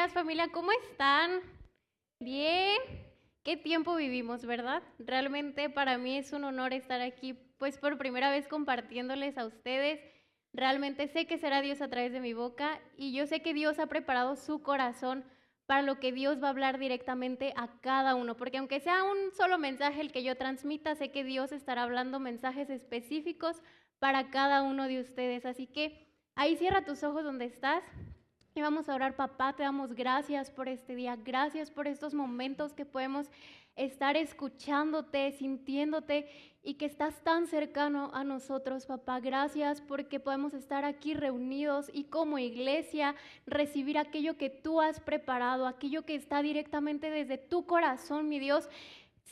días familia, ¿cómo están? Bien. ¿Qué tiempo vivimos, verdad? Realmente para mí es un honor estar aquí, pues por primera vez compartiéndoles a ustedes. Realmente sé que será Dios a través de mi boca y yo sé que Dios ha preparado su corazón para lo que Dios va a hablar directamente a cada uno, porque aunque sea un solo mensaje el que yo transmita, sé que Dios estará hablando mensajes específicos para cada uno de ustedes. Así que ahí cierra tus ojos donde estás vamos a orar, papá, te damos gracias por este día, gracias por estos momentos que podemos estar escuchándote, sintiéndote y que estás tan cercano a nosotros, papá. Gracias porque podemos estar aquí reunidos y como iglesia recibir aquello que tú has preparado, aquello que está directamente desde tu corazón, mi Dios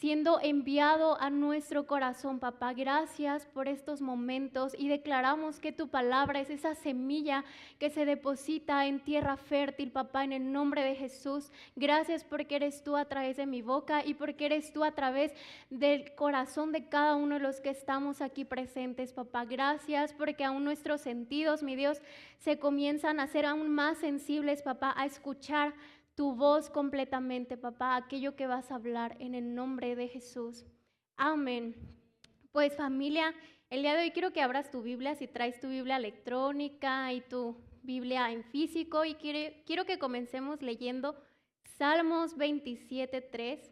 siendo enviado a nuestro corazón, papá. Gracias por estos momentos y declaramos que tu palabra es esa semilla que se deposita en tierra fértil, papá, en el nombre de Jesús. Gracias porque eres tú a través de mi boca y porque eres tú a través del corazón de cada uno de los que estamos aquí presentes, papá. Gracias porque aún nuestros sentidos, mi Dios, se comienzan a ser aún más sensibles, papá, a escuchar tu voz completamente, papá, aquello que vas a hablar en el nombre de Jesús. Amén. Pues familia, el día de hoy quiero que abras tu Biblia, si traes tu Biblia electrónica y tu Biblia en físico, y quiero que comencemos leyendo Salmos 27.3.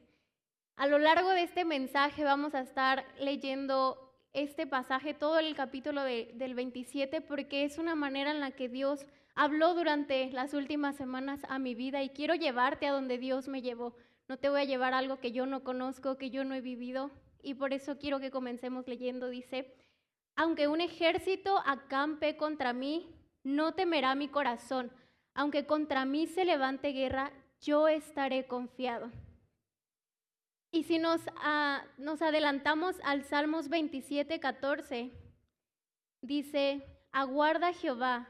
A lo largo de este mensaje vamos a estar leyendo este pasaje, todo el capítulo del 27, porque es una manera en la que Dios habló durante las últimas semanas a mi vida y quiero llevarte a donde Dios me llevó. No te voy a llevar algo que yo no conozco, que yo no he vivido. Y por eso quiero que comencemos leyendo. Dice, aunque un ejército acampe contra mí, no temerá mi corazón. Aunque contra mí se levante guerra, yo estaré confiado. Y si nos, ah, nos adelantamos al Salmos 27, 14, dice, aguarda Jehová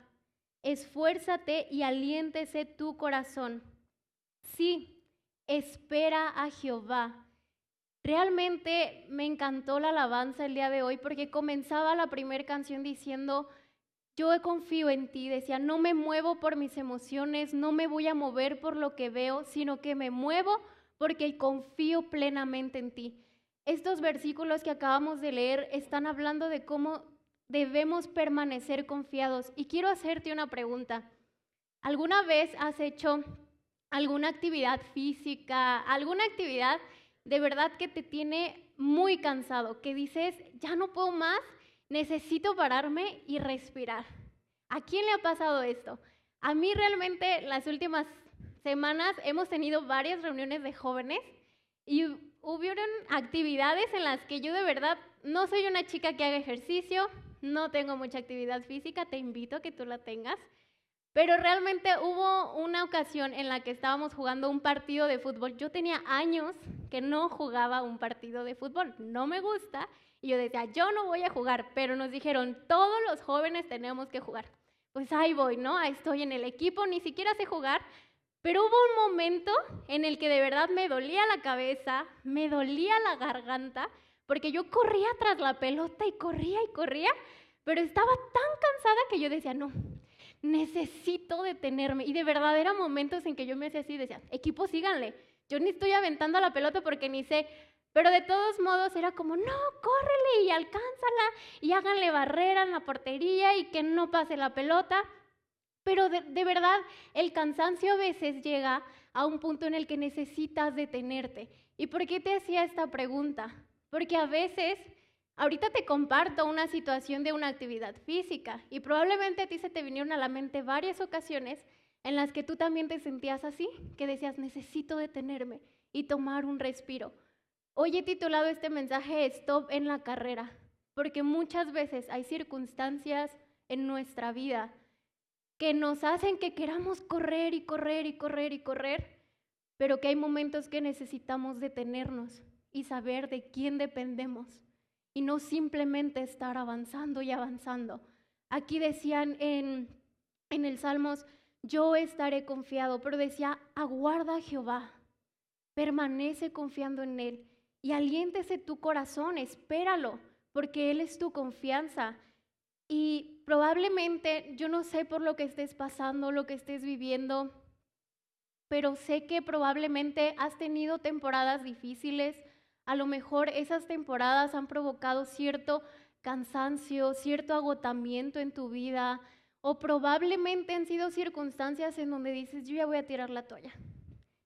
esfuérzate y aliéntese tu corazón. Sí, espera a Jehová. Realmente me encantó la alabanza el día de hoy porque comenzaba la primera canción diciendo, yo confío en ti, decía, no me muevo por mis emociones, no me voy a mover por lo que veo, sino que me muevo porque confío plenamente en ti. Estos versículos que acabamos de leer están hablando de cómo debemos permanecer confiados. Y quiero hacerte una pregunta. ¿Alguna vez has hecho alguna actividad física, alguna actividad de verdad que te tiene muy cansado, que dices, ya no puedo más, necesito pararme y respirar? ¿A quién le ha pasado esto? A mí realmente las últimas semanas hemos tenido varias reuniones de jóvenes y hubieron actividades en las que yo de verdad no soy una chica que haga ejercicio, no tengo mucha actividad física, te invito a que tú la tengas. Pero realmente hubo una ocasión en la que estábamos jugando un partido de fútbol. Yo tenía años que no jugaba un partido de fútbol. No me gusta. Y yo decía, yo no voy a jugar. Pero nos dijeron, todos los jóvenes tenemos que jugar. Pues ahí voy, ¿no? Ahí estoy en el equipo, ni siquiera sé jugar. Pero hubo un momento en el que de verdad me dolía la cabeza, me dolía la garganta porque yo corría tras la pelota y corría y corría, pero estaba tan cansada que yo decía, no, necesito detenerme. Y de verdad eran momentos en que yo me hacía así, decía, equipo, síganle. Yo ni estoy aventando la pelota porque ni sé, pero de todos modos era como, no, córrele y alcánzala y háganle barrera en la portería y que no pase la pelota. Pero de, de, verdad, el cansancio a veces llega a un punto en el que necesitas detenerte. ¿Y por qué te hacía esta pregunta? Porque a veces, ahorita te comparto una situación de una actividad física y probablemente a ti se te vinieron a la mente varias ocasiones en las que tú también te sentías así, que decías, necesito detenerme y tomar un respiro. Hoy he titulado este mensaje Stop en la carrera, porque muchas veces hay circunstancias en nuestra vida que nos hacen que queramos correr y correr y correr y correr, pero que hay momentos que necesitamos detenernos y saber de quién dependemos y no simplemente estar avanzando y avanzando. Aquí decían en, en el Salmos, yo estaré confiado, pero decía, aguarda a Jehová, permanece confiando en Él y aliéntese tu corazón, espéralo, porque Él es tu confianza. Y probablemente, yo no sé por lo que estés pasando, lo que estés viviendo, pero sé que probablemente has tenido temporadas difíciles. A lo mejor esas temporadas han provocado cierto cansancio, cierto agotamiento en tu vida, o probablemente han sido circunstancias en donde dices, yo ya voy a tirar la toalla.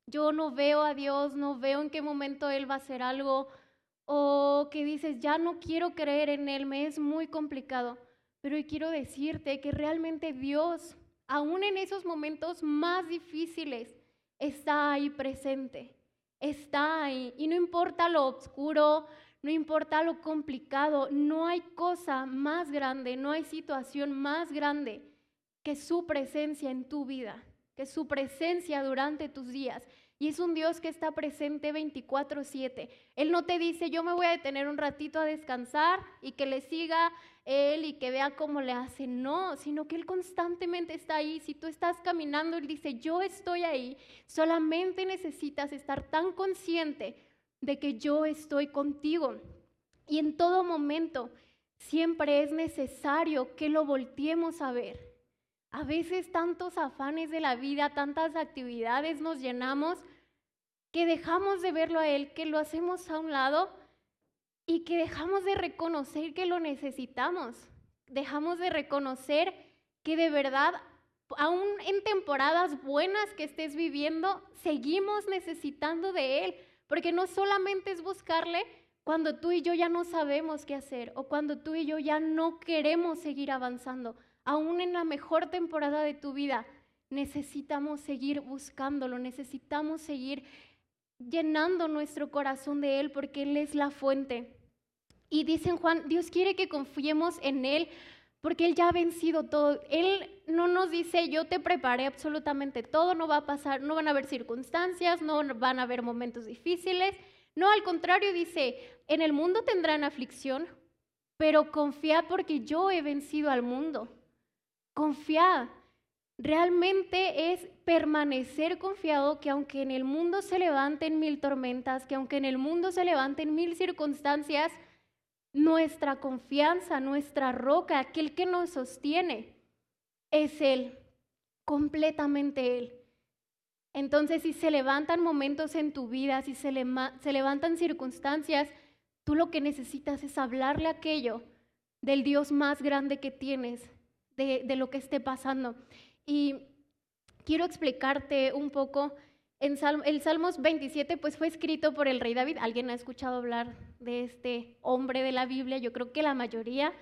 Yo no veo a Dios, no veo en qué momento Él va a hacer algo, o que dices, ya no quiero creer en Él, me es muy complicado. Pero hoy quiero decirte que realmente Dios, aún en esos momentos más difíciles, está ahí presente, está ahí. Y no importa lo oscuro, no importa lo complicado, no hay cosa más grande, no hay situación más grande que su presencia en tu vida, que su presencia durante tus días. Y es un Dios que está presente 24/7. Él no te dice, yo me voy a detener un ratito a descansar y que le siga Él y que vea cómo le hace. No, sino que Él constantemente está ahí. Si tú estás caminando, Él dice, yo estoy ahí. Solamente necesitas estar tan consciente de que yo estoy contigo. Y en todo momento siempre es necesario que lo volteemos a ver. A veces tantos afanes de la vida, tantas actividades nos llenamos que dejamos de verlo a Él, que lo hacemos a un lado y que dejamos de reconocer que lo necesitamos. Dejamos de reconocer que de verdad, aún en temporadas buenas que estés viviendo, seguimos necesitando de Él. Porque no solamente es buscarle cuando tú y yo ya no sabemos qué hacer o cuando tú y yo ya no queremos seguir avanzando. Aún en la mejor temporada de tu vida, necesitamos seguir buscándolo, necesitamos seguir llenando nuestro corazón de Él porque Él es la fuente. Y dicen Juan, Dios quiere que confiemos en Él porque Él ya ha vencido todo. Él no nos dice, yo te preparé absolutamente todo, no va a pasar, no van a haber circunstancias, no van a haber momentos difíciles. No, al contrario, dice, en el mundo tendrán aflicción, pero confía porque yo he vencido al mundo. Confía. Realmente es permanecer confiado que aunque en el mundo se levanten mil tormentas, que aunque en el mundo se levanten mil circunstancias, nuestra confianza, nuestra roca, aquel que nos sostiene, es Él, completamente Él. Entonces, si se levantan momentos en tu vida, si se, levantan circunstancias, tú lo que necesitas es hablarle aquello del Dios más grande que tienes, de, de lo que esté pasando. Y quiero explicarte un poco en el Salmos 27 pues fue escrito por el rey David. ¿Alguien ha escuchado hablar de este hombre de la Biblia? Yo creo que la mayoría.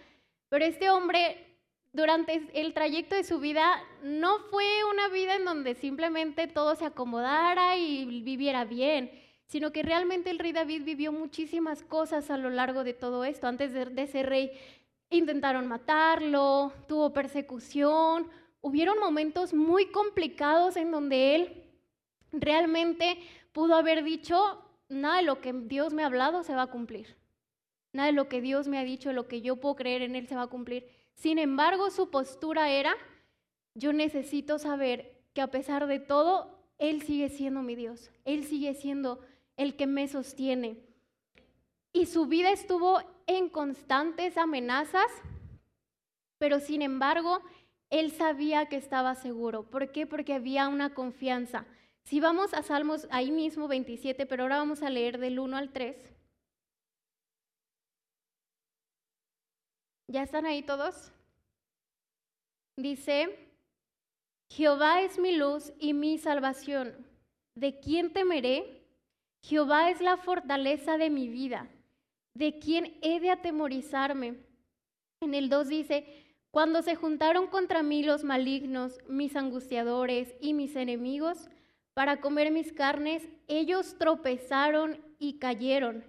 Pero este hombre durante el trayecto de su vida no fue una vida en donde simplemente todo se acomodara y viviera bien, sino que realmente el rey David vivió muchísimas cosas a lo largo de todo esto. Antes de, de ser rey intentaron matarlo, tuvo persecución, hubieron momentos muy complicados en donde él realmente pudo haber dicho, nada de lo que Dios me ha hablado se va a cumplir. Nada de lo que Dios me ha dicho, lo que yo puedo creer en Él se va a cumplir. Sin embargo, su postura era, yo necesito saber que a pesar de todo, Él sigue siendo mi Dios. Él sigue siendo el que me sostiene. Y su vida estuvo en constantes amenazas, pero sin embargo, Él sabía que estaba seguro. ¿Por qué? Porque había una confianza. Si vamos a Salmos ahí mismo 27, pero ahora vamos a leer del 1 al 3. ¿Ya están ahí todos? Dice, Jehová es mi luz y mi salvación. ¿De quién temeré? Jehová es la fortaleza de mi vida. ¿De quién he de atemorizarme? En el 2 dice, cuando se juntaron contra mí los malignos, mis angustiadores y mis enemigos, para comer mis carnes, ellos tropezaron y cayeron.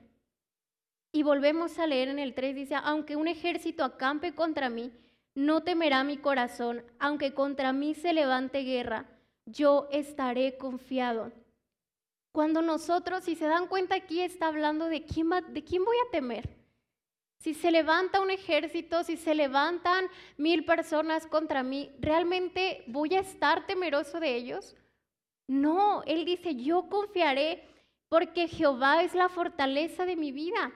Y volvemos a leer en el 3, dice, aunque un ejército acampe contra mí, no temerá mi corazón, aunque contra mí se levante guerra, yo estaré confiado. Cuando nosotros, si se dan cuenta aquí, está hablando de quién, de quién voy a temer. Si se levanta un ejército, si se levantan mil personas contra mí, ¿realmente voy a estar temeroso de ellos? No, Él dice, yo confiaré porque Jehová es la fortaleza de mi vida.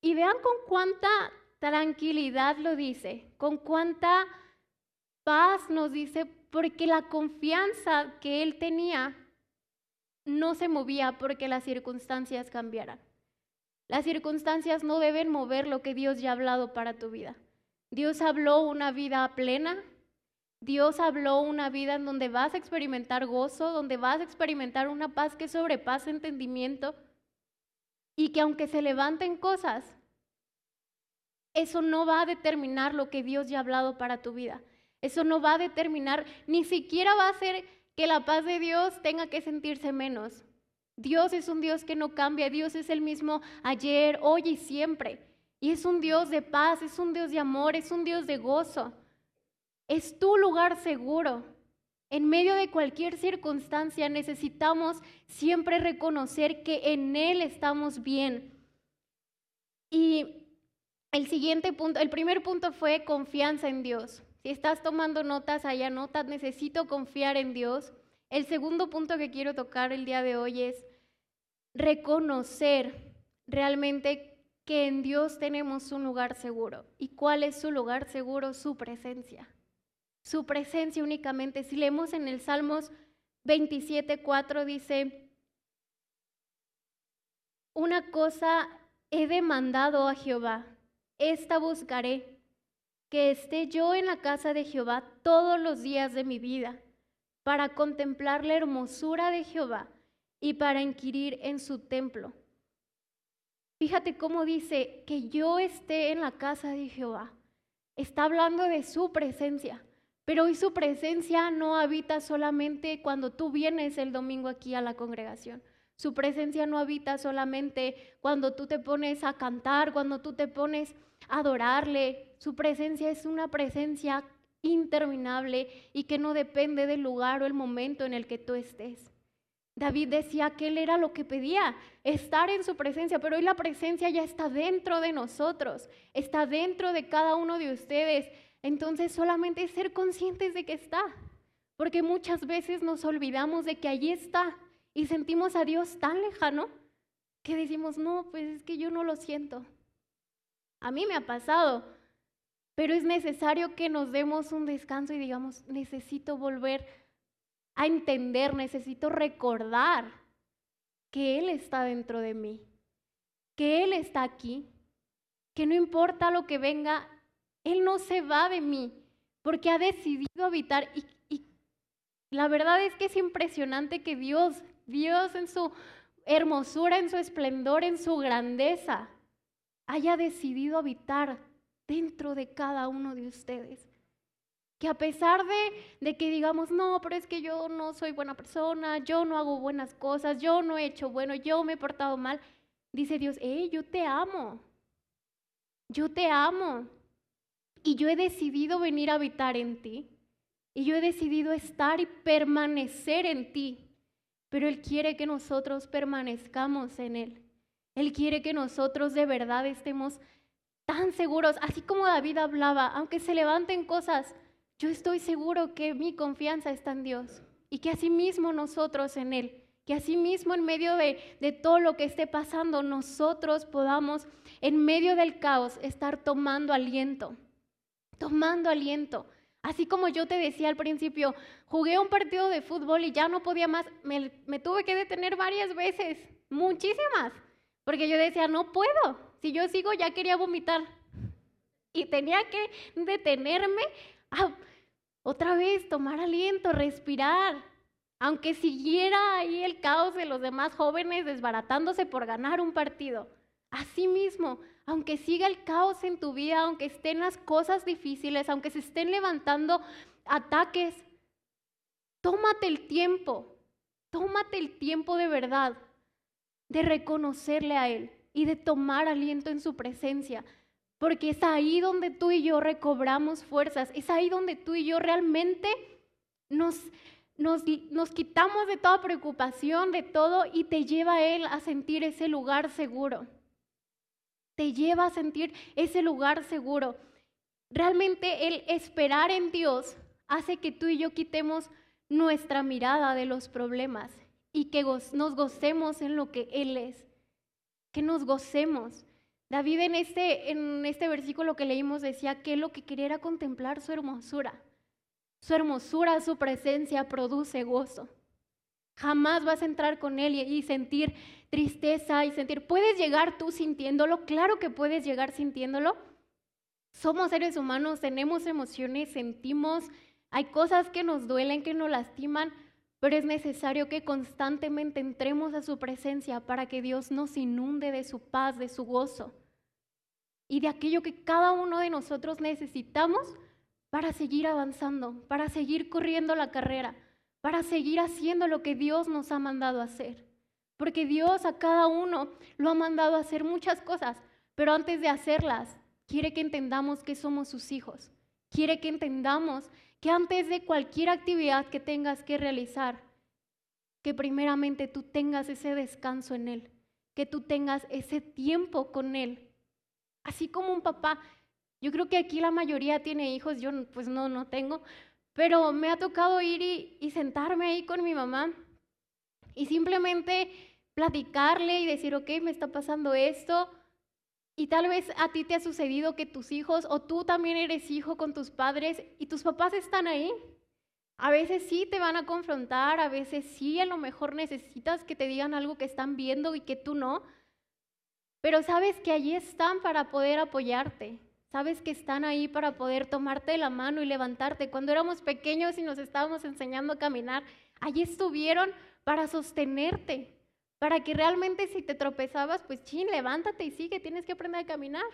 Y vean con cuánta tranquilidad lo dice, con cuánta paz nos dice, porque la confianza que Él tenía no se movía porque las circunstancias cambiaran. Las circunstancias no deben mover lo que Dios ya ha hablado para tu vida. Dios habló una vida plena. Dios habló una vida en donde vas a experimentar gozo, donde vas a experimentar una paz que sobrepasa entendimiento y que aunque se levanten cosas, eso no va a determinar lo que Dios ya ha hablado para tu vida. Eso no va a determinar, ni siquiera va a hacer que la paz de Dios tenga que sentirse menos. Dios es un Dios que no cambia, Dios es el mismo ayer, hoy y siempre. Y es un Dios de paz, es un Dios de amor, es un Dios de gozo. Es tu lugar seguro. En medio de cualquier circunstancia necesitamos siempre reconocer que en Él estamos bien. Y el siguiente punto, el primer punto fue confianza en Dios. Si estás tomando notas, allá notas, necesito confiar en Dios. El segundo punto que quiero tocar el día de hoy es reconocer realmente que en Dios tenemos un lugar seguro. ¿Y cuál es su lugar seguro? Su presencia. Su presencia únicamente. Si leemos en el Salmos 27.4 dice, una cosa he demandado a Jehová, esta buscaré, que esté yo en la casa de Jehová todos los días de mi vida para contemplar la hermosura de Jehová y para inquirir en su templo. Fíjate cómo dice que yo esté en la casa de Jehová. Está hablando de su presencia, pero hoy su presencia no habita solamente cuando tú vienes el domingo aquí a la congregación. Su presencia no habita solamente cuando tú te pones a cantar, cuando tú te pones a adorarle. Su presencia es una presencia interminable y que no depende del lugar o el momento en el que tú estés. David decía que él era lo que pedía, estar en su presencia, pero hoy la presencia ya está dentro de nosotros, está dentro de cada uno de ustedes. Entonces solamente ser conscientes de que está, porque muchas veces nos olvidamos de que allí está y sentimos a Dios tan lejano que decimos, no, pues es que yo no lo siento. A mí me ha pasado, pero es necesario que nos demos un descanso y digamos, necesito volver a entender, necesito recordar que Él está dentro de mí, que Él está aquí, que no importa lo que venga, Él no se va de mí, porque ha decidido habitar. Y, la verdad es que es impresionante que Dios, Dios en su hermosura, en su esplendor, en su grandeza, haya decidido habitar dentro de cada uno de ustedes. Que a pesar de, que digamos, no, pero es que yo no soy buena persona, yo no hago buenas cosas, yo no he hecho bueno, yo me he portado mal, dice Dios, hey, yo te amo, yo te amo. Y yo he decidido venir a habitar en ti. Y yo he decidido estar y permanecer en ti. Pero Él quiere que nosotros permanezcamos en Él. Él quiere que nosotros de verdad estemos tan seguros, así como David hablaba, aunque se levanten cosas, yo estoy seguro que mi confianza está en Dios y que asimismo nosotros en Él, que asimismo en medio de, de todo lo que esté pasando, nosotros podamos en medio del caos estar tomando aliento, tomando aliento. Así como yo te decía al principio, jugué un partido de fútbol y ya no podía más, me, me tuve que detener varias veces, muchísimas, porque yo decía, no puedo, si yo sigo ya quería vomitar. Y tenía que detenerme a otra vez tomar aliento, respirar. Aunque siguiera ahí el caos de los demás jóvenes desbaratándose por ganar un partido. Asimismo, aunque siga el caos en tu vida, aunque estén las cosas difíciles, aunque se estén levantando ataques, tómate el tiempo, tómate el tiempo de verdad de reconocerle a Él y de tomar aliento en su presencia. Porque es ahí donde tú y yo recobramos fuerzas, es ahí donde tú y yo realmente nos, nos, nos quitamos de toda preocupación, de todo, y te lleva Él a sentir ese lugar seguro. Te lleva a sentir ese lugar seguro. Realmente el esperar en Dios hace que tú y yo quitemos nuestra mirada de los problemas y que nos gocemos en lo que Él es, que nos gocemos. David en este, en este versículo que leímos decía que lo que quería era contemplar su hermosura. Su hermosura, su presencia produce gozo. Jamás vas a entrar con Él y, sentir tristeza y sentir, ¿puedes llegar tú sintiéndolo? Claro que puedes llegar sintiéndolo. Somos seres humanos, tenemos emociones, sentimos, hay cosas que nos duelen, que nos lastiman, pero es necesario que constantemente entremos a su presencia para que Dios nos inunde de su paz, de su gozo y de aquello que cada uno de nosotros necesitamos para seguir avanzando, para seguir corriendo la carrera, para seguir haciendo lo que Dios nos ha mandado hacer. Porque Dios a cada uno lo ha mandado a hacer muchas cosas, pero antes de hacerlas, quiere que entendamos que somos sus hijos. Quiere que entendamos que antes de cualquier actividad que tengas que realizar, que primeramente tú tengas ese descanso en Él, que tú tengas ese tiempo con Él. Así como un papá yo creo que aquí la mayoría tiene hijos, yo pues no, no tengo, pero me ha tocado ir y, sentarme ahí con mi mamá y simplemente platicarle y decir, ok, me está pasando esto. Y tal vez a ti te ha sucedido que tus hijos o tú también eres hijo con tus padres y tus papás están ahí. A veces sí te van a confrontar, a veces sí a lo mejor necesitas que te digan algo que están viendo y que tú no, pero sabes que allí están para poder apoyarte. Sabes que están ahí para poder tomarte la mano y levantarte. Cuando éramos pequeños y nos estábamos enseñando a caminar, allí estuvieron para sostenerte, para que realmente si te tropezabas, pues chin, levántate y sigue, tienes que aprender a caminar.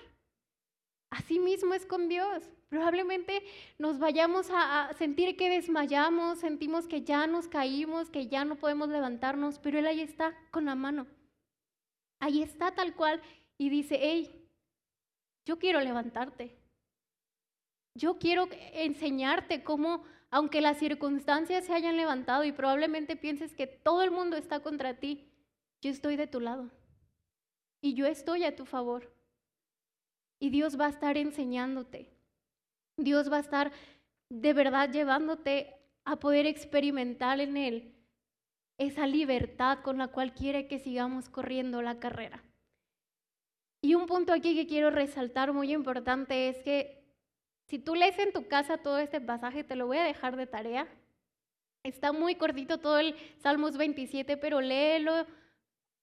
Así mismo es con Dios. Probablemente nos vayamos a, sentir que desmayamos, sentimos que ya nos caímos, que ya no podemos levantarnos, pero Él ahí está con la mano. Ahí está tal cual y dice, hey, yo quiero levantarte. Yo quiero enseñarte cómo, aunque las circunstancias se hayan levantado y probablemente pienses que todo el mundo está contra ti, yo estoy de tu lado. Y yo estoy a tu favor. Y Dios va a estar enseñándote. Dios va a estar de verdad llevándote a poder experimentar en Él esa libertad con la cual quiere que sigamos corriendo la carrera. Y un punto aquí que quiero resaltar muy importante es que si tú lees en tu casa todo este pasaje, te lo voy a dejar de tarea. Está muy cortito todo el Salmos 27, pero léelo.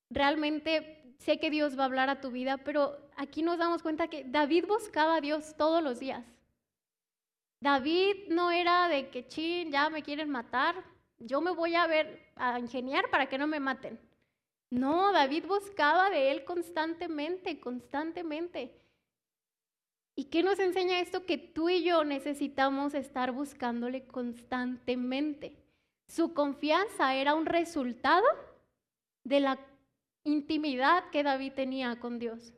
Realmente sé que Dios va a hablar a tu vida, pero aquí nos damos cuenta que David buscaba a Dios todos los días. David no era de que, chin, ya me quieren matar, yo me voy a ver, a ingeniar para que no me maten. No, David buscaba de él constantemente, constantemente. ¿Y qué nos enseña esto? Que tú y yo necesitamos estar buscándole constantemente. Su confianza era un resultado de la intimidad que David tenía con Dios.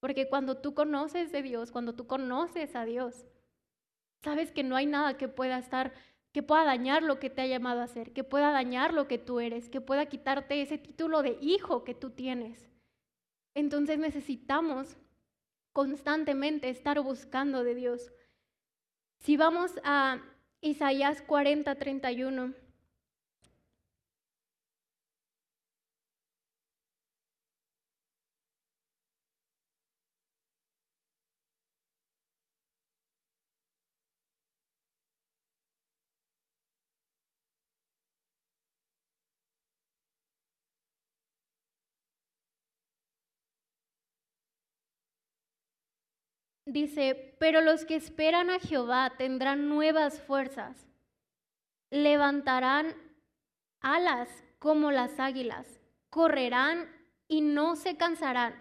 Porque cuando tú conoces de Dios, cuando tú conoces a Dios, sabes que no hay nada que pueda estar que pueda dañar lo que te ha llamado a hacer, que pueda dañar lo que tú eres, que pueda quitarte ese título de hijo que tú tienes. Entonces necesitamos constantemente estar buscando de Dios. Si vamos a Isaías 40, 31. Dice, pero los que esperan a Jehová tendrán nuevas fuerzas, levantarán alas como las águilas, correrán y no se cansarán,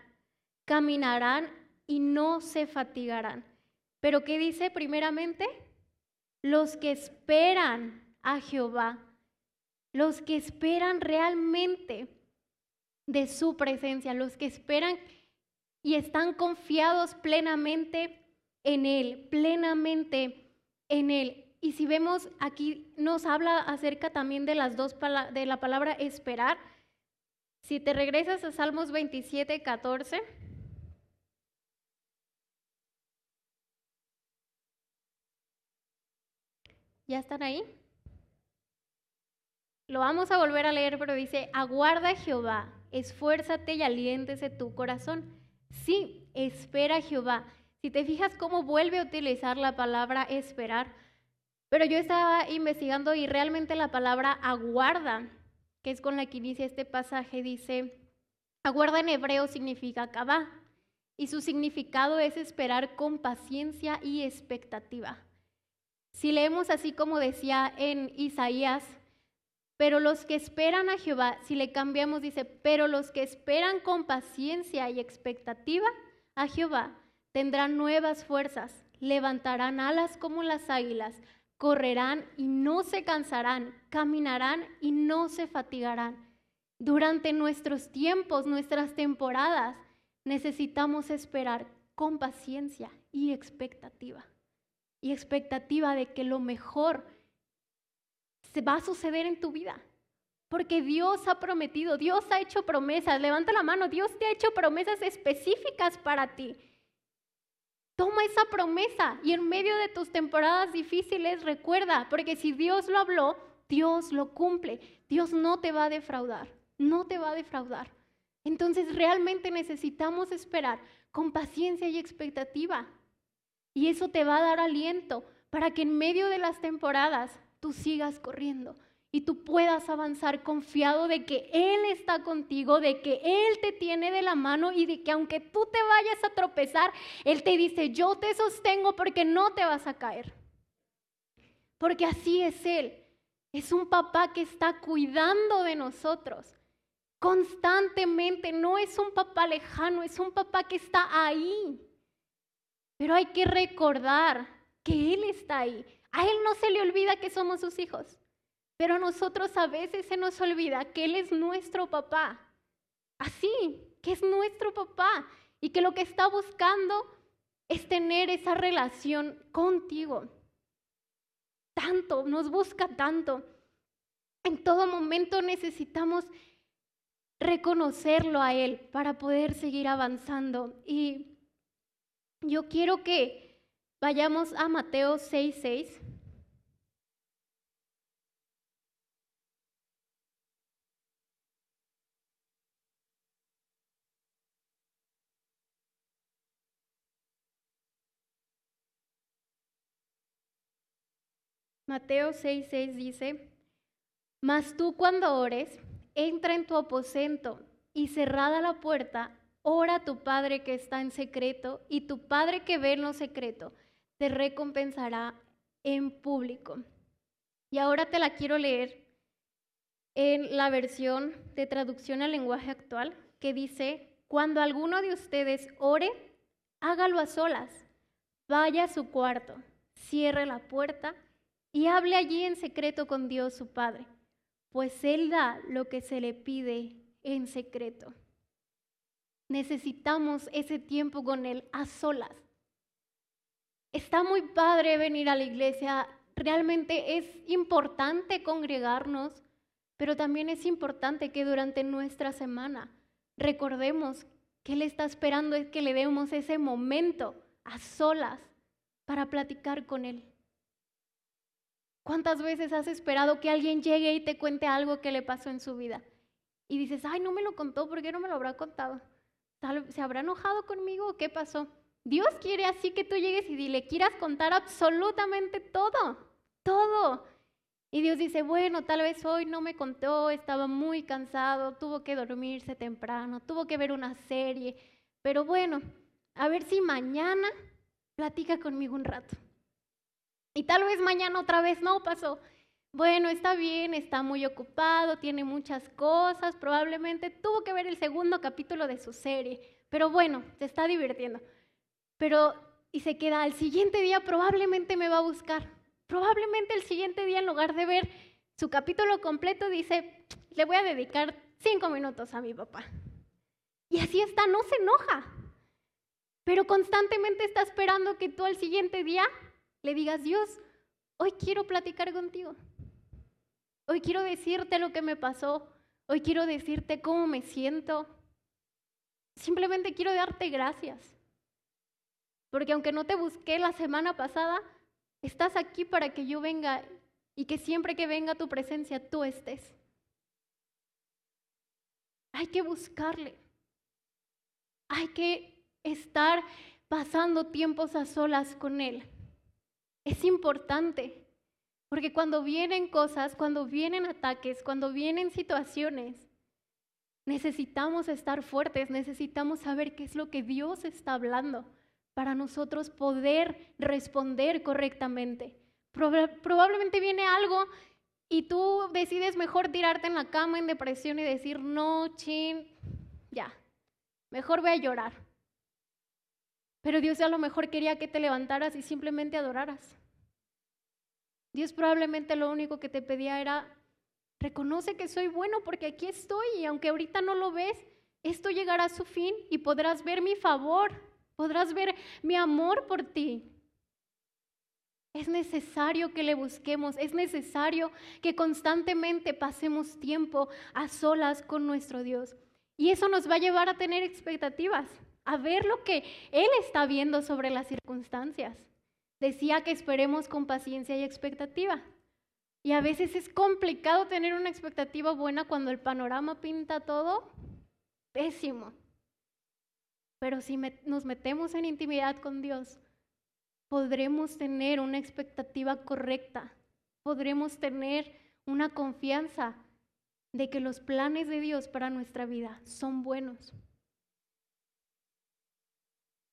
caminarán y no se fatigarán. Pero ¿qué dice primeramente? Los que esperan a Jehová, los que esperan realmente de su presencia, los que esperan y están confiados plenamente en Él, plenamente en Él. Y si vemos aquí, nos habla acerca también de las dos de la palabra esperar. Si te regresas a Salmos 27, 14. ¿Ya están ahí? Lo vamos a volver a leer, pero dice, aguarda Jehová, esfuérzate y aliéntese tu corazón. Sí, espera Jehová. Si te fijas cómo vuelve a utilizar la palabra esperar, pero yo estaba investigando y realmente la palabra aguarda que es con la que inicia este pasaje, dice, aguarda en hebreo significa acabá, y su significado es esperar con paciencia y expectativa. Si leemos así como decía en Isaías, pero los que esperan a Jehová, si le cambiamos, dice, pero los que esperan con paciencia y expectativa a Jehová tendrán nuevas fuerzas, levantarán alas como las águilas, correrán y no se cansarán, caminarán y no se fatigarán. Durante nuestros tiempos, nuestras temporadas, necesitamos esperar con paciencia y expectativa. Y expectativa de que lo mejor se va a suceder en tu vida. Porque Dios ha prometido, Dios ha hecho promesas. Levanta la mano, Dios te ha hecho promesas específicas para ti. Toma esa promesa y en medio de tus temporadas difíciles recuerda, porque si Dios lo habló, Dios lo cumple. Dios no te va a defraudar, no te va a defraudar. Entonces realmente necesitamos esperar con paciencia y expectativa. Y eso te va a dar aliento para que en medio de las temporadas tú sigas corriendo, y tú puedas avanzar confiado de que Él está contigo, de que Él te tiene de la mano y de que aunque tú te vayas a tropezar, Él te dice, yo te sostengo porque no te vas a caer. Porque así es Él. Es un papá que está cuidando de nosotros constantemente. No es un papá lejano, es un papá que está ahí. Pero hay que recordar que Él está ahí. A Él no se le olvida que somos sus hijos. Pero a nosotros a veces se nos olvida que Él es nuestro papá. Así, que es nuestro papá y que lo que está buscando es tener esa relación contigo. Tanto, nos busca tanto. En todo momento necesitamos reconocerlo a Él para poder seguir avanzando. Y yo quiero que vayamos a Mateo 6:6. Mateo 6:6 dice, Mas tú cuando ores, entra en tu aposento y cerrada la puerta, ora a tu Padre que está en secreto, y tu Padre que ve en lo secreto te recompensará en público. Y ahora te la quiero leer en la versión de traducción al lenguaje actual, que dice, cuando alguno de ustedes ore, hágalo a solas, vaya a su cuarto, cierre la puerta, y hable allí en secreto con Dios su Padre, pues Él da lo que se le pide en secreto. Necesitamos ese tiempo con Él a solas. Está muy padre venir a la iglesia, realmente es importante congregarnos, pero también es importante que durante nuestra semana recordemos que Él está esperando es que le demos ese momento a solas para platicar con Él. ¿Cuántas veces has esperado que alguien llegue y te cuente algo que le pasó en su vida? Y dices, ay, no me lo contó, ¿por qué no me lo habrá contado? ¿Se habrá enojado conmigo o qué pasó? Dios quiere así que tú llegues y le quieras contar absolutamente todo, todo. Y Dios dice, bueno, tal vez hoy no me contó, estaba muy cansado, tuvo que dormirse temprano, tuvo que ver una serie, pero bueno, a ver si mañana platica conmigo un rato. Y tal vez mañana otra vez no pasó. Bueno, está bien, está muy ocupado, tiene muchas cosas, probablemente tuvo que ver el segundo capítulo de su serie, pero bueno, se está divirtiendo. Pero, y se queda, al siguiente día probablemente me va a buscar. Probablemente el siguiente día, en lugar de ver su capítulo completo, dice, le voy a dedicar cinco minutos a mi papá. Y así está, no se enoja, pero constantemente está esperando que tú al siguiente día le digas, Dios, hoy quiero platicar contigo. Hoy quiero decirte lo que me pasó. Hoy quiero decirte cómo me siento. Simplemente quiero darte gracias. Porque aunque no te busqué la semana pasada, estás aquí para que yo venga y que siempre que venga tu presencia tú estés. Hay que buscarle. Hay que estar pasando tiempos a solas con Él. Es importante, Porque cuando vienen cosas, cuando vienen ataques, cuando vienen situaciones, necesitamos estar fuertes, necesitamos saber qué es lo que Dios está hablando para nosotros poder responder correctamente. probablemente viene algo y tú decides mejor tirarte en la cama en depresión y decir, no, chin, ya, mejor voy a llorar. Pero Dios a lo mejor quería que te levantaras y simplemente adoraras. Dios probablemente lo único que te pedía era, reconoce que soy bueno porque aquí estoy y aunque ahorita no lo ves, esto llegará a su fin y podrás ver mi favor, podrás ver mi amor por ti. Es necesario que le busquemos, es necesario que constantemente pasemos tiempo a solas con nuestro Dios. Y eso nos va a llevar a tener expectativas, a ver lo que Él está viendo sobre las circunstancias. Decía que esperemos con paciencia y expectativa. Y a veces es complicado tener una expectativa buena cuando el panorama pinta todo pésimo. Pero si nos metemos en intimidad con Dios, podremos tener una expectativa correcta, podremos tener una confianza de que los planes de Dios para nuestra vida son buenos.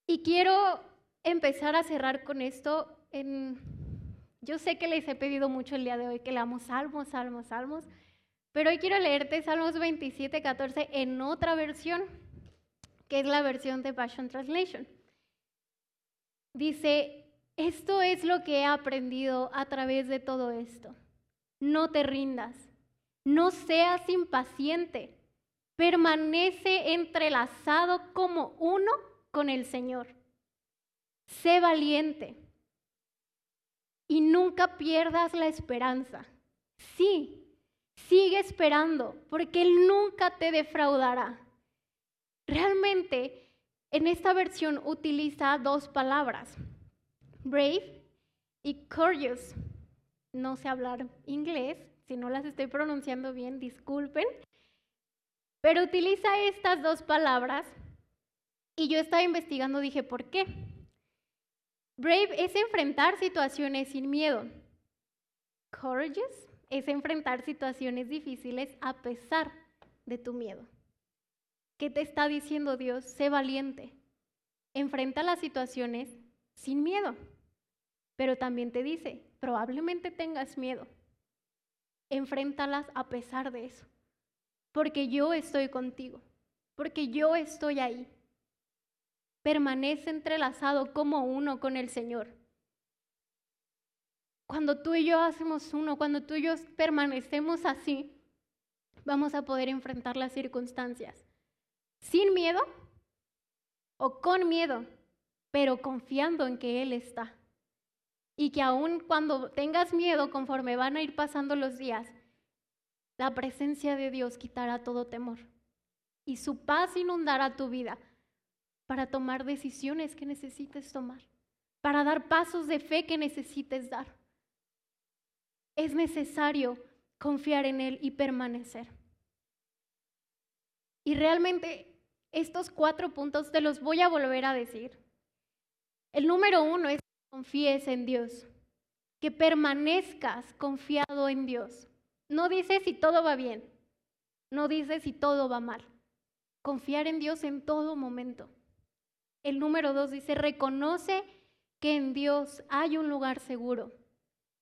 Y quiero empezar a cerrar con esto. En, yo sé que les he pedido mucho el día de hoy que leamos salmos, salmos, salmos, pero hoy quiero leerte Salmos 27, 14 en otra versión, que es la versión de Passion Translation. Dice, esto es lo que he aprendido a través de todo esto. No te rindas, no seas impaciente, permanece entrelazado como uno con el Señor sé valiente y nunca pierdas la esperanza. Sí, sigue esperando, porque Él nunca te defraudará. Realmente, en esta versión utiliza dos palabras, brave y courageous. No sé hablar inglés, si no las estoy pronunciando bien, disculpen. Pero utiliza estas dos palabras y yo estaba investigando, dije, ¿por qué? Brave es enfrentar situaciones sin miedo. Courageous es enfrentar situaciones difíciles a pesar de tu miedo. ¿Qué te está diciendo Dios? Sé valiente. Enfrenta las situaciones sin miedo. Pero también te dice, probablemente tengas miedo. Enfréntalas a pesar de eso. Porque yo estoy contigo. Porque yo estoy ahí permanece entrelazado como uno con el Señor. Cuando tú y yo hacemos uno, cuando tú y yo permanecemos así, vamos a poder enfrentar las circunstancias sin miedo o con miedo, pero confiando en que Él está. Y que aun cuando tengas miedo, conforme van a ir pasando los días, la presencia de Dios quitará todo temor y su paz inundará tu vida para tomar decisiones que necesites tomar, para dar pasos de fe que necesites dar. Es necesario confiar en Él y permanecer. Y realmente estos cuatro puntos te los voy a volver a decir. El número uno es que confíes en Dios, que permanezcas confiado en Dios. No dice si todo va bien, no dice si todo va mal. Confiar en Dios en todo momento. El número dos dice, reconoce que en Dios hay un lugar seguro,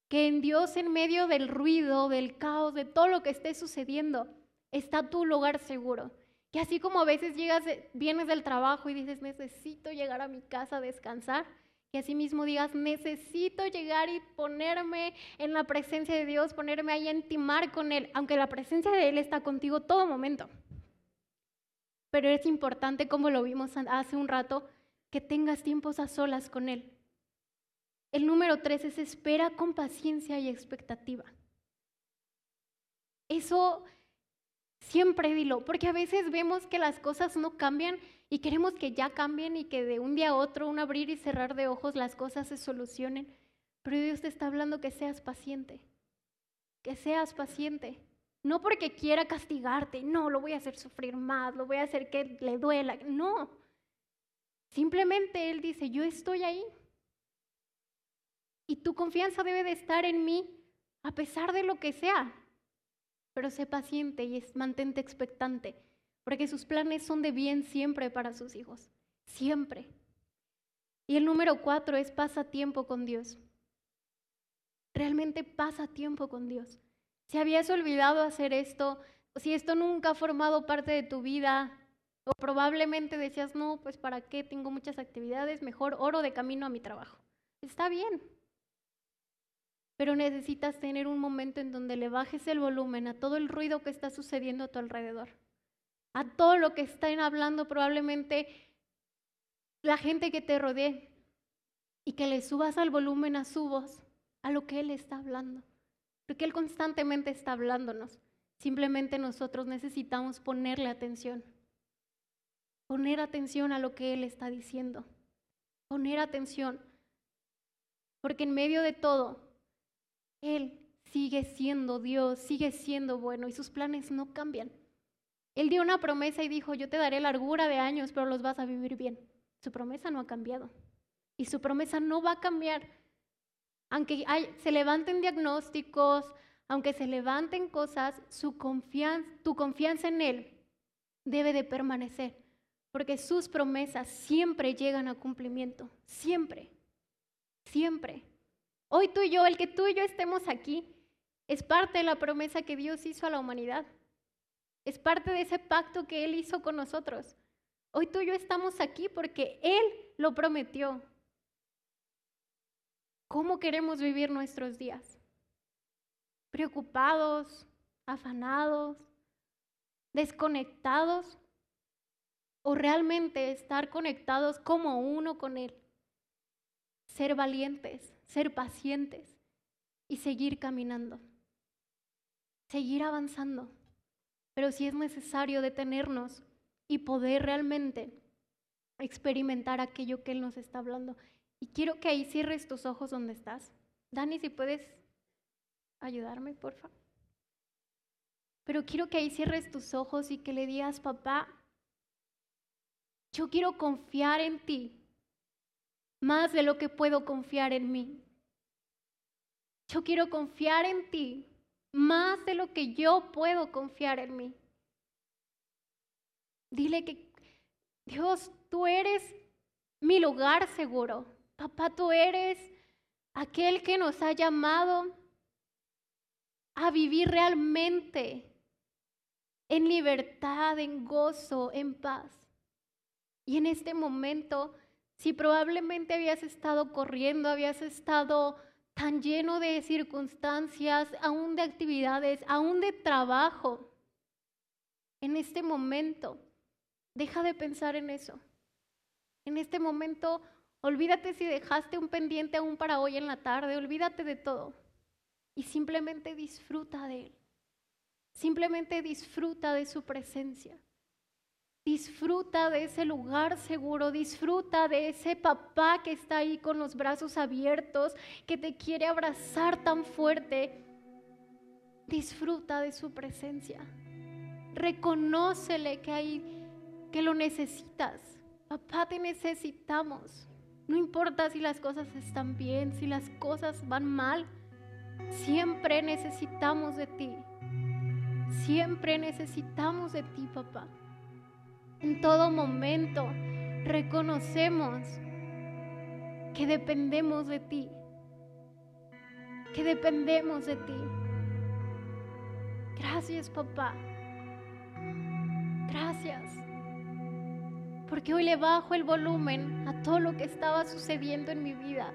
que en Dios en medio del ruido, del caos, de todo lo que esté sucediendo, está tu lugar seguro. Que así como a veces llegas, vienes del trabajo y dices, necesito llegar a mi casa a descansar, que así mismo digas, necesito llegar y ponerme en la presencia de Dios, ponerme ahí a intimar con Él, aunque la presencia de Él está contigo todo momento pero es importante, como lo vimos hace un rato, que tengas tiempos a solas con Él. El número tres es espera con paciencia y expectativa. Eso siempre dilo, porque a veces vemos que las cosas no cambian y queremos que ya cambien y que de un día a otro, un abrir y cerrar de ojos, las cosas se solucionen. Pero Dios te está hablando que seas paciente, que seas paciente. No porque quiera castigarte, no, lo voy a hacer sufrir más, lo voy a hacer que le duela. No. Simplemente Él dice, yo estoy ahí. Y tu confianza debe de estar en mí a pesar de lo que sea. Pero sé paciente y mantente expectante, porque sus planes son de bien siempre para sus hijos, siempre. Y el número cuatro es pasa tiempo con Dios. Realmente pasa tiempo con Dios. Si habías olvidado hacer esto, si esto nunca ha formado parte de tu vida, o probablemente decías, no, pues para qué, tengo muchas actividades, mejor oro de camino a mi trabajo. Está bien. Pero necesitas tener un momento en donde le bajes el volumen a todo el ruido que está sucediendo a tu alrededor, a todo lo que están hablando probablemente la gente que te rodee y que le subas al volumen a su voz, a lo que Él está hablando. Porque Él constantemente está hablándonos. Simplemente nosotros necesitamos ponerle atención. Poner atención a lo que Él está diciendo. Poner atención. Porque en medio de todo, Él sigue siendo Dios, sigue siendo bueno y sus planes no cambian. Él dio una promesa y dijo, yo te daré largura de años, pero los vas a vivir bien. Su promesa no ha cambiado. Y su promesa no va a cambiar. Aunque se levanten diagnósticos, aunque se levanten cosas, tu confianza en Él debe de permanecer, porque sus promesas siempre llegan a cumplimiento, siempre, siempre. Hoy tú y yo, el que tú y yo estemos aquí, es parte de la promesa que Dios hizo a la humanidad. Es parte de ese pacto que Él hizo con nosotros. Hoy tú y yo estamos aquí porque Él lo prometió. ¿Cómo queremos vivir nuestros días? ¿Preocupados, afanados, desconectados? ¿O realmente estar conectados como uno con Él? Ser valientes, ser pacientes y seguir caminando. Seguir avanzando. Pero si es necesario detenernos y poder realmente experimentar aquello que Él nos está hablando. Y quiero que ahí cierres tus ojos donde estás. Dani, si puedes ayudarme, por favor. Pero quiero que ahí cierres tus ojos y que le digas, papá, yo quiero confiar en ti más de lo que puedo confiar en mí. Yo quiero confiar en ti más de lo que yo puedo confiar en mí. Dile que, Dios, tú eres mi lugar seguro. Papá, tú eres aquel que nos ha llamado a vivir realmente en libertad, en gozo, en paz. Y en este momento, si probablemente habías estado corriendo, habías estado tan lleno de circunstancias, aún de actividades, aún de trabajo, en este momento, deja de pensar en eso. En este momento, Olvídate si dejaste un pendiente aún para hoy en la tarde, olvídate de todo y simplemente disfruta de Él. Simplemente disfruta de su presencia. Disfruta de ese lugar seguro, disfruta de ese papá que está ahí con los brazos abiertos, que te quiere abrazar tan fuerte. Disfruta de su presencia. Reconócele que hay que lo necesitas. Papá, te necesitamos. No importa si las cosas están bien, si las cosas van mal, siempre necesitamos de ti. Siempre necesitamos de ti, papá. En todo momento reconocemos que dependemos de ti. Que dependemos de ti. Gracias, papá. Gracias porque hoy le bajo el volumen a todo lo que estaba sucediendo en mi vida.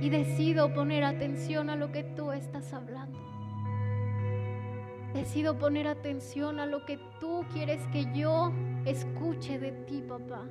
Y decido poner atención a lo que tú estás hablando. Decido poner atención a lo que tú quieres que yo escuche de ti, papá.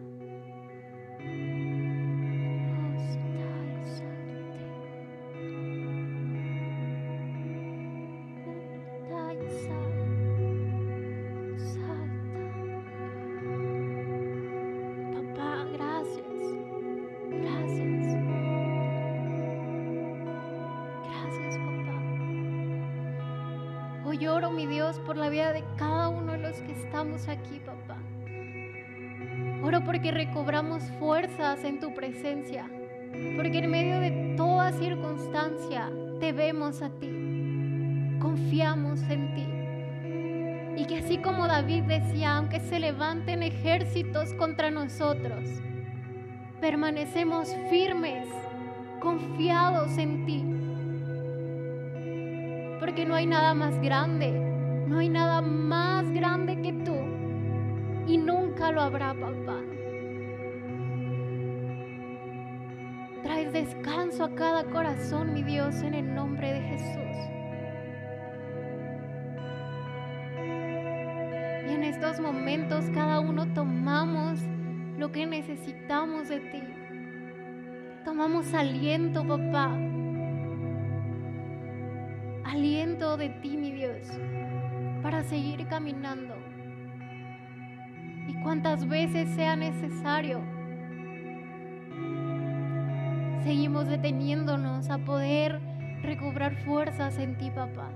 En tu presencia, porque en medio de toda circunstancia te vemos a ti, confiamos en ti. Y que así como David decía, aunque se levanten ejércitos contra nosotros, permanecemos firmes, confiados en ti. Porque no hay nada más grande, no hay nada más grande que tú. Y nunca lo habrá, papá. Descanso a cada corazón, mi Dios, en el nombre de Jesús. Y en estos momentos cada uno tomamos lo que necesitamos de ti. Tomamos aliento, papá. Aliento de ti, mi Dios, para seguir caminando. Y cuantas veces sea necesario, seguimos deteniéndonos a poder recobrar fuerzas en ti, papá.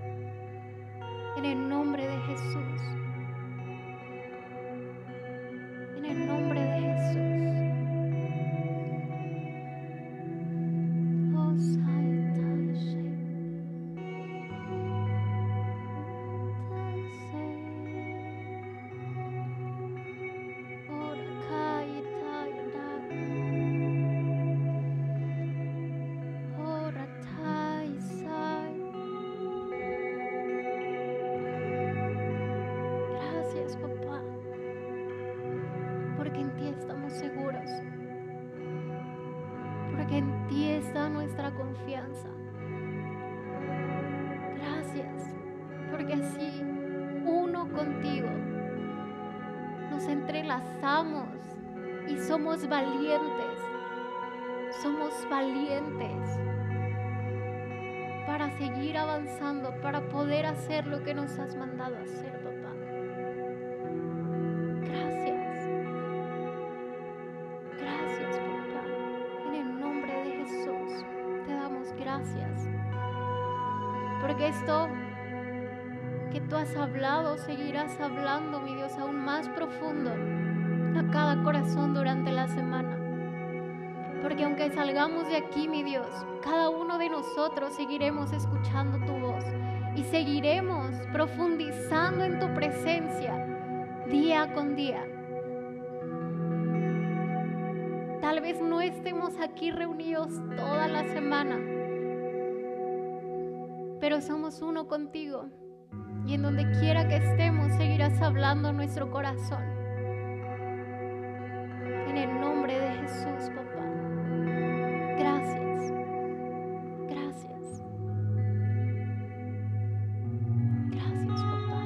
En el nombre de Jesús. Está nuestra confianza. Gracias, porque así, uno contigo, nos entrelazamos y somos valientes, somos valientes para seguir avanzando, para poder hacer lo que nos has mandado hacer, has hablado, seguirás hablando, mi Dios, aún más profundo a cada corazón durante la semana. Porque aunque salgamos de aquí, mi Dios, cada uno de nosotros seguiremos escuchando tu voz y seguiremos profundizando en tu presencia día con día. Tal vez no estemos aquí reunidos toda la semana, pero somos uno contigo y en donde quiera que estemos seguirás hablando nuestro corazón. En el nombre de Jesús, papá. Gracias. Gracias. Gracias, papá.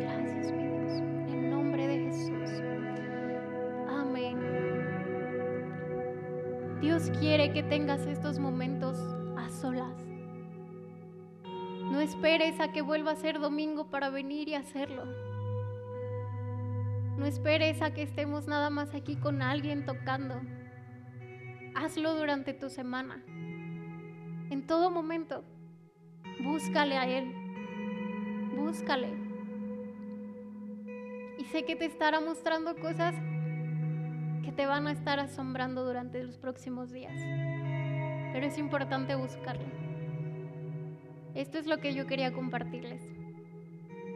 Gracias, mi Dios. En el nombre de Jesús. Amén. Dios quiere que tengas estos momentos a solas. Esperes a que vuelva a ser domingo para venir y hacerlo. No esperes a que estemos nada más aquí con alguien tocando. Hazlo durante tu semana. En todo momento, búscale a Él. Búscale. Y sé que te estará mostrando cosas que te van a estar asombrando durante los próximos días. Pero es importante buscarle. Esto es lo que yo quería compartirles.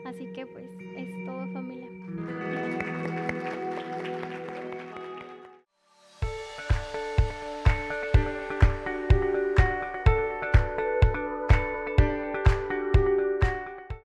Así que pues es todo familia.